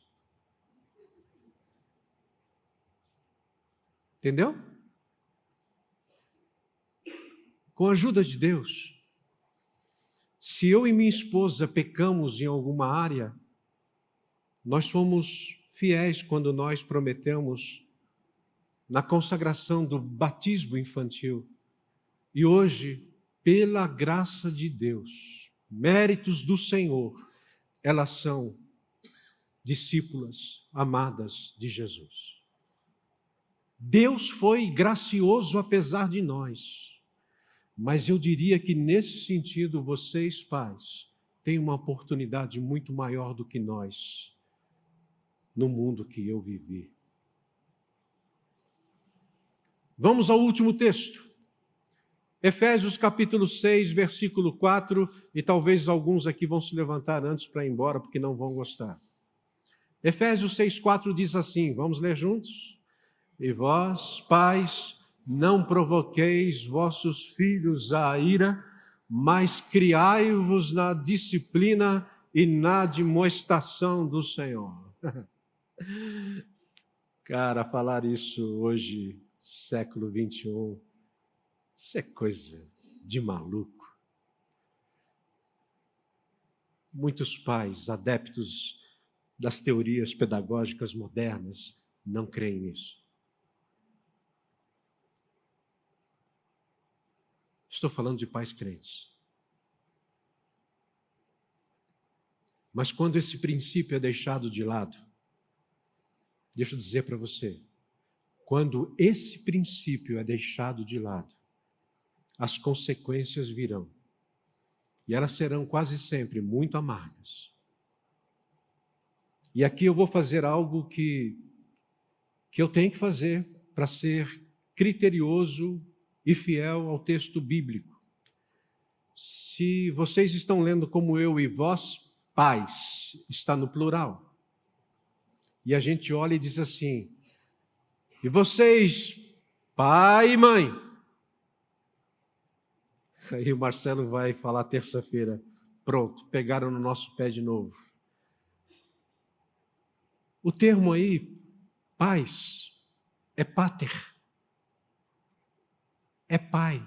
Entendeu? Com a ajuda de Deus, se eu e minha esposa pecamos em alguma área, nós somos fiéis quando nós prometemos na consagração do batismo infantil. E hoje, pela graça de Deus, méritos do Senhor, elas são discípulas amadas de Jesus. Deus foi gracioso apesar de nós, mas eu diria que nesse sentido, vocês, pais, têm uma oportunidade muito maior do que nós no mundo que eu vivi. Vamos ao último texto. Efésios capítulo 6, versículo 4, e talvez alguns aqui vão se levantar antes para ir embora porque não vão gostar. Efésios 6,4 diz assim: vamos ler juntos? E vós, pais, não provoqueis vossos filhos à ira, mas criai-vos na disciplina e na demonstração do Senhor. (laughs) Cara, falar isso hoje, século 21, isso é coisa de maluco. Muitos pais adeptos das teorias pedagógicas modernas não creem nisso. Estou falando de pais crentes. Mas quando esse princípio é deixado de lado, deixa eu dizer para você, quando esse princípio é deixado de lado, as consequências virão. E elas serão quase sempre muito amargas. E aqui eu vou fazer algo que que eu tenho que fazer para ser criterioso e fiel ao texto bíblico. Se vocês estão lendo como eu e vós, pais, está no plural. E a gente olha e diz assim: e vocês, pai e mãe? (laughs) Aí o Marcelo vai falar terça-feira. Pronto, pegaram no nosso pé de novo. O termo aí, pais, é pater. É pai,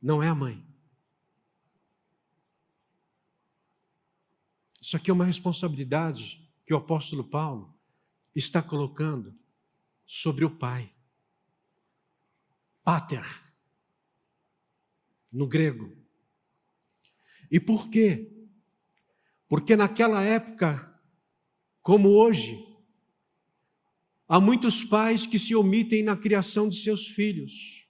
não é a mãe. Isso aqui é uma responsabilidade que o apóstolo Paulo está colocando sobre o pai. Pater, no grego. E por quê? Porque naquela época, como hoje, há muitos pais que se omitem na criação de seus filhos.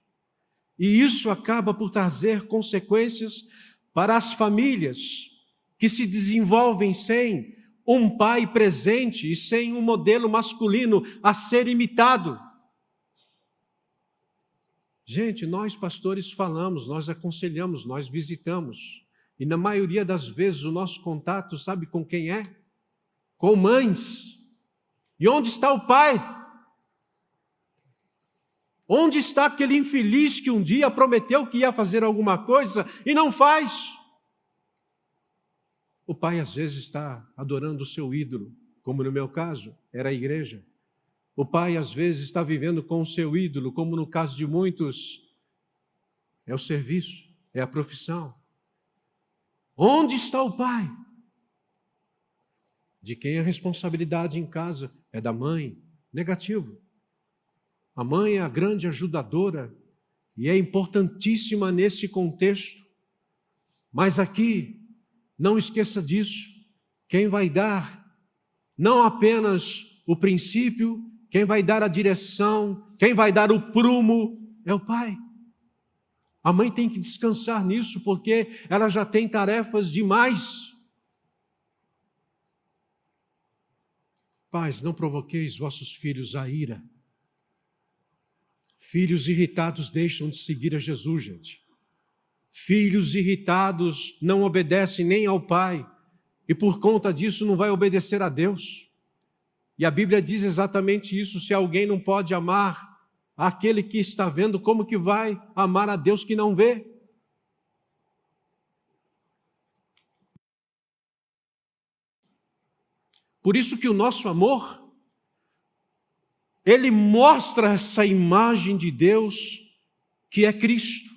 E isso acaba por trazer consequências para as famílias que se desenvolvem sem um pai presente e sem um modelo masculino a ser imitado. Gente, nós pastores falamos, nós aconselhamos, nós visitamos. E na maioria das vezes o nosso contato, sabe com quem é? Com mães. E onde está o pai? Onde está aquele infeliz que um dia prometeu que ia fazer alguma coisa e não faz? O pai às vezes está adorando o seu ídolo, como no meu caso, era a igreja. O pai às vezes está vivendo com o seu ídolo, como no caso de muitos, é o serviço, é a profissão. Onde está o pai? De quem a responsabilidade em casa é da mãe? Negativo. A mãe é a grande ajudadora e é importantíssima nesse contexto. Mas aqui não esqueça disso. Quem vai dar não apenas o princípio, quem vai dar a direção, quem vai dar o prumo é o pai. A mãe tem que descansar nisso, porque ela já tem tarefas demais. Pais, não provoqueis vossos filhos a ira. Filhos irritados deixam de seguir a Jesus, gente. Filhos irritados não obedecem nem ao pai e por conta disso não vai obedecer a Deus. E a Bíblia diz exatamente isso: se alguém não pode amar aquele que está vendo, como que vai amar a Deus que não vê? Por isso que o nosso amor ele mostra essa imagem de Deus que é Cristo.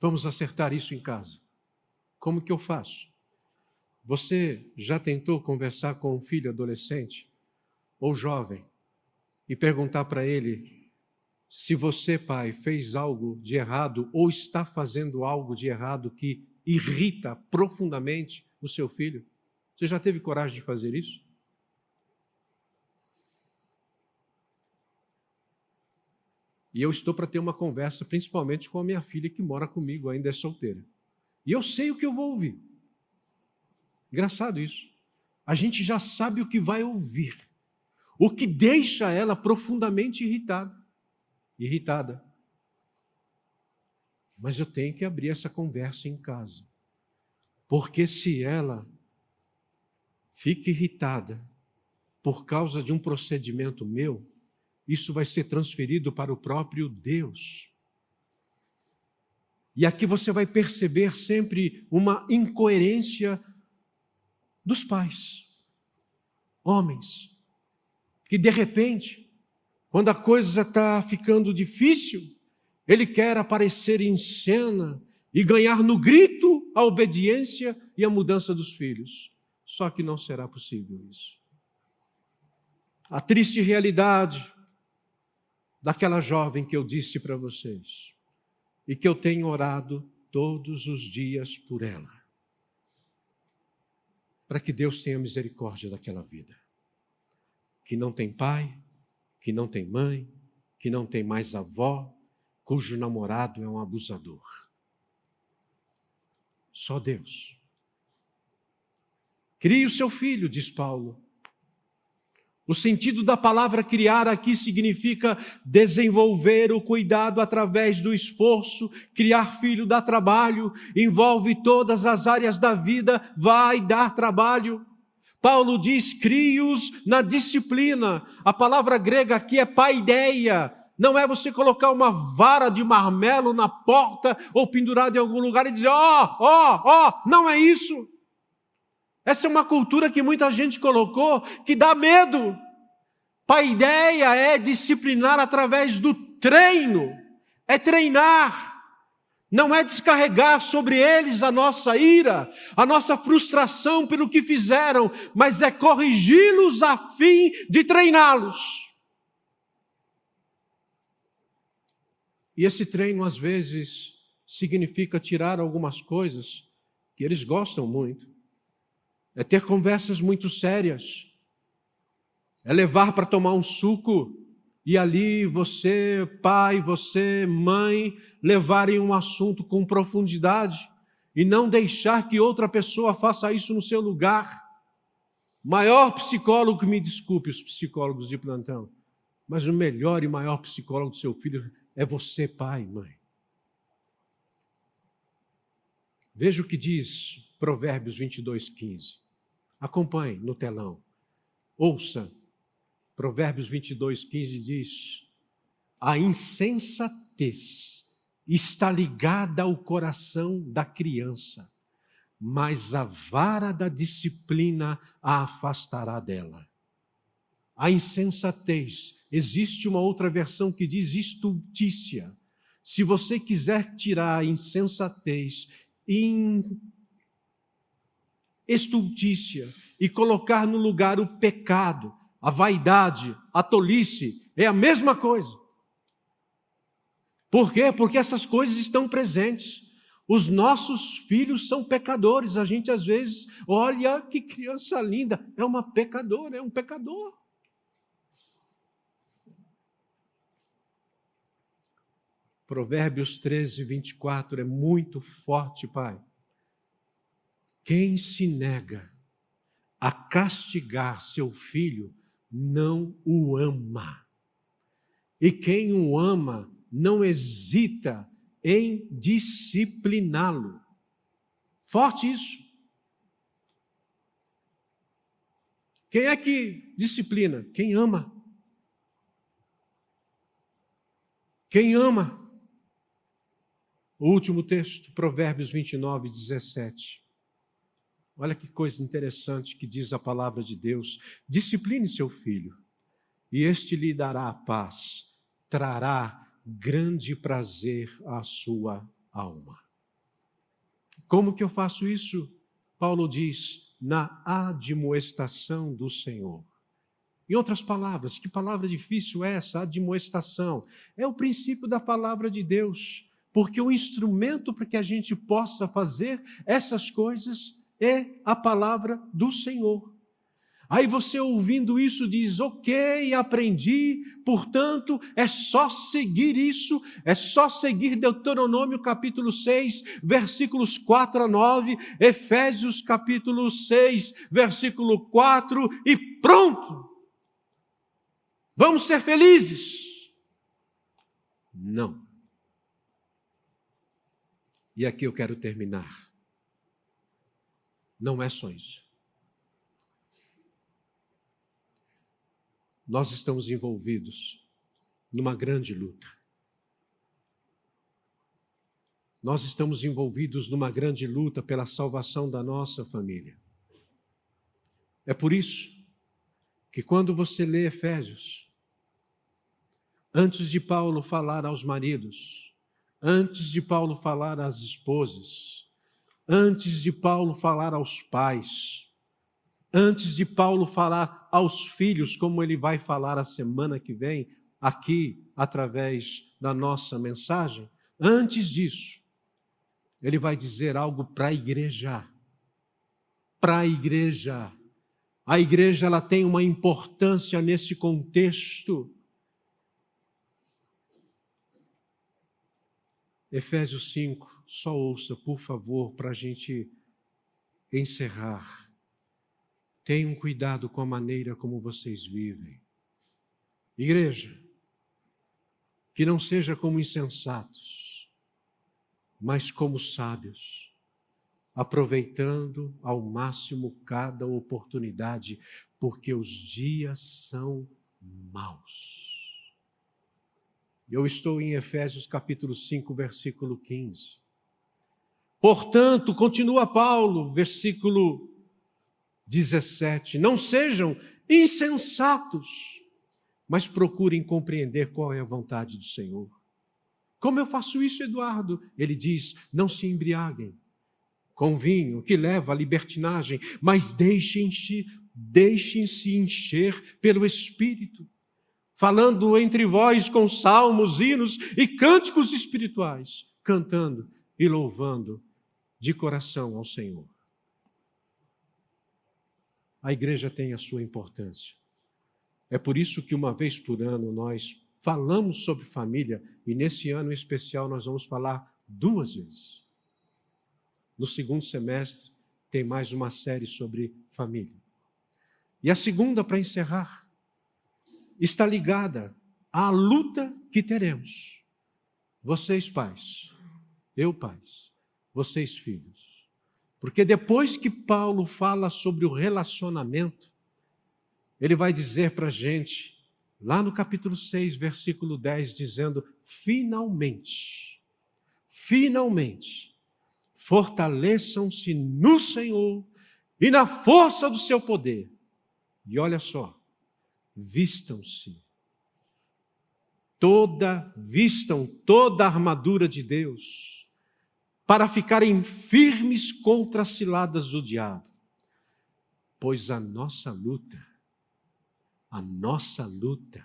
Vamos acertar isso em casa. Como que eu faço? Você já tentou conversar com um filho adolescente ou jovem e perguntar para ele se você, pai, fez algo de errado ou está fazendo algo de errado que irrita profundamente o seu filho? Você já teve coragem de fazer isso? E eu estou para ter uma conversa, principalmente com a minha filha que mora comigo, ainda é solteira. E eu sei o que eu vou ouvir. Engraçado isso. A gente já sabe o que vai ouvir. O que deixa ela profundamente irritada. Irritada. Mas eu tenho que abrir essa conversa em casa. Porque se ela fica irritada por causa de um procedimento meu, isso vai ser transferido para o próprio Deus. E aqui você vai perceber sempre uma incoerência dos pais, homens, que de repente, quando a coisa está ficando difícil, ele quer aparecer em cena e ganhar no grito a obediência e a mudança dos filhos. Só que não será possível isso. A triste realidade daquela jovem que eu disse para vocês e que eu tenho orado todos os dias por ela. Para que Deus tenha misericórdia daquela vida. Que não tem pai, que não tem mãe, que não tem mais avó, cujo namorado é um abusador. Só Deus. Crie o seu filho, diz Paulo. O sentido da palavra criar aqui significa desenvolver o cuidado através do esforço. Criar filho dá trabalho, envolve todas as áreas da vida, vai dar trabalho. Paulo diz: crie-os na disciplina. A palavra grega aqui é paideia. Não é você colocar uma vara de marmelo na porta ou pendurado em algum lugar e dizer: ó, ó, ó. Não é isso. Essa é uma cultura que muita gente colocou que dá medo. A ideia é disciplinar através do treino, é treinar. Não é descarregar sobre eles a nossa ira, a nossa frustração pelo que fizeram, mas é corrigi-los a fim de treiná-los. E esse treino, às vezes, significa tirar algumas coisas que eles gostam muito, é ter conversas muito sérias, é levar para tomar um suco e ali você, pai, você, mãe, levarem um assunto com profundidade e não deixar que outra pessoa faça isso no seu lugar. Maior psicólogo, me desculpe os psicólogos de plantão, mas o melhor e maior psicólogo do seu filho é você, pai, mãe. Veja o que diz Provérbios 22, 15. Acompanhe no telão. Ouça. Provérbios 22, 15 diz: A insensatez está ligada ao coração da criança, mas a vara da disciplina a afastará dela. A insensatez, existe uma outra versão que diz estultícia. Se você quiser tirar a insensatez, in estultícia e colocar no lugar o pecado, a vaidade, a tolice, é a mesma coisa. Por quê? Porque essas coisas estão presentes. Os nossos filhos são pecadores. A gente às vezes olha que criança linda, é uma pecadora, é um pecador. Provérbios 13, 24 é muito forte, Pai. Quem se nega a castigar seu filho não o ama. E quem o ama não hesita em discipliná-lo. Forte isso. Quem é que disciplina? Quem ama. Quem ama. O último texto, Provérbios 29, 17. Olha que coisa interessante que diz a palavra de Deus. Discipline seu filho, e este lhe dará paz, trará grande prazer à sua alma. Como que eu faço isso? Paulo diz, na admoestação do Senhor. Em outras palavras, que palavra difícil é essa, admoestação? É o princípio da palavra de Deus, porque o instrumento para que a gente possa fazer essas coisas é a palavra do Senhor. Aí você ouvindo isso diz: Ok, aprendi, portanto, é só seguir isso, é só seguir Deuteronômio capítulo 6, versículos 4 a 9, Efésios capítulo 6, versículo 4 e pronto! Vamos ser felizes. Não. E aqui eu quero terminar não é só isso. Nós estamos envolvidos numa grande luta. Nós estamos envolvidos numa grande luta pela salvação da nossa família. É por isso que quando você lê Efésios, antes de Paulo falar aos maridos, antes de Paulo falar às esposas, antes de Paulo falar aos pais, antes de Paulo falar aos filhos, como ele vai falar a semana que vem, aqui, através da nossa mensagem, antes disso, ele vai dizer algo para a igreja. Para a igreja. A igreja ela tem uma importância nesse contexto. Efésios 5, só ouça, por favor, para a gente encerrar. tenham cuidado com a maneira como vocês vivem. Igreja, que não seja como insensatos, mas como sábios, aproveitando ao máximo cada oportunidade, porque os dias são maus. Eu estou em Efésios capítulo 5, versículo 15. Portanto, continua Paulo, versículo 17: Não sejam insensatos, mas procurem compreender qual é a vontade do Senhor. Como eu faço isso, Eduardo? Ele diz: Não se embriaguem com vinho que leva à libertinagem, mas deixem-se deixem-se encher pelo Espírito falando entre vós com salmos, hinos e cânticos espirituais, cantando e louvando de coração ao Senhor. A igreja tem a sua importância. É por isso que uma vez por ano nós falamos sobre família e nesse ano em especial nós vamos falar duas vezes. No segundo semestre tem mais uma série sobre família. E a segunda, para encerrar, está ligada à luta que teremos. Vocês, pais, eu, pais, vocês, filhos. Porque depois que Paulo fala sobre o relacionamento, ele vai dizer para a gente, lá no capítulo 6, versículo 10, dizendo: finalmente, finalmente, fortaleçam-se no Senhor e na força do seu poder. E olha só, vistam-se. Toda, vistam toda a armadura de Deus, para ficarem firmes contra as ciladas do diabo. Pois a nossa luta, a nossa luta,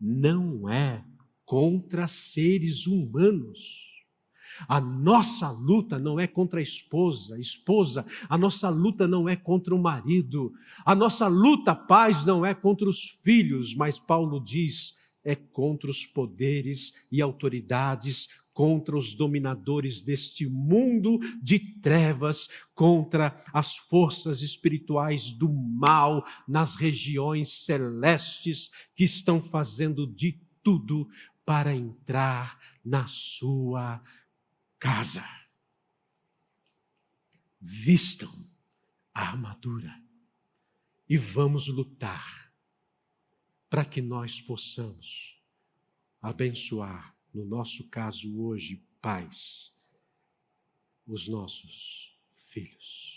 não é contra seres humanos. A nossa luta não é contra a esposa, esposa, a nossa luta não é contra o marido, a nossa luta, paz, não é contra os filhos, mas Paulo diz, é contra os poderes e autoridades, contra os dominadores deste mundo de trevas, contra as forças espirituais do mal nas regiões celestes que estão fazendo de tudo para entrar na sua casa. Vistam a armadura e vamos lutar para que nós possamos abençoar, no nosso caso hoje, pais, os nossos filhos.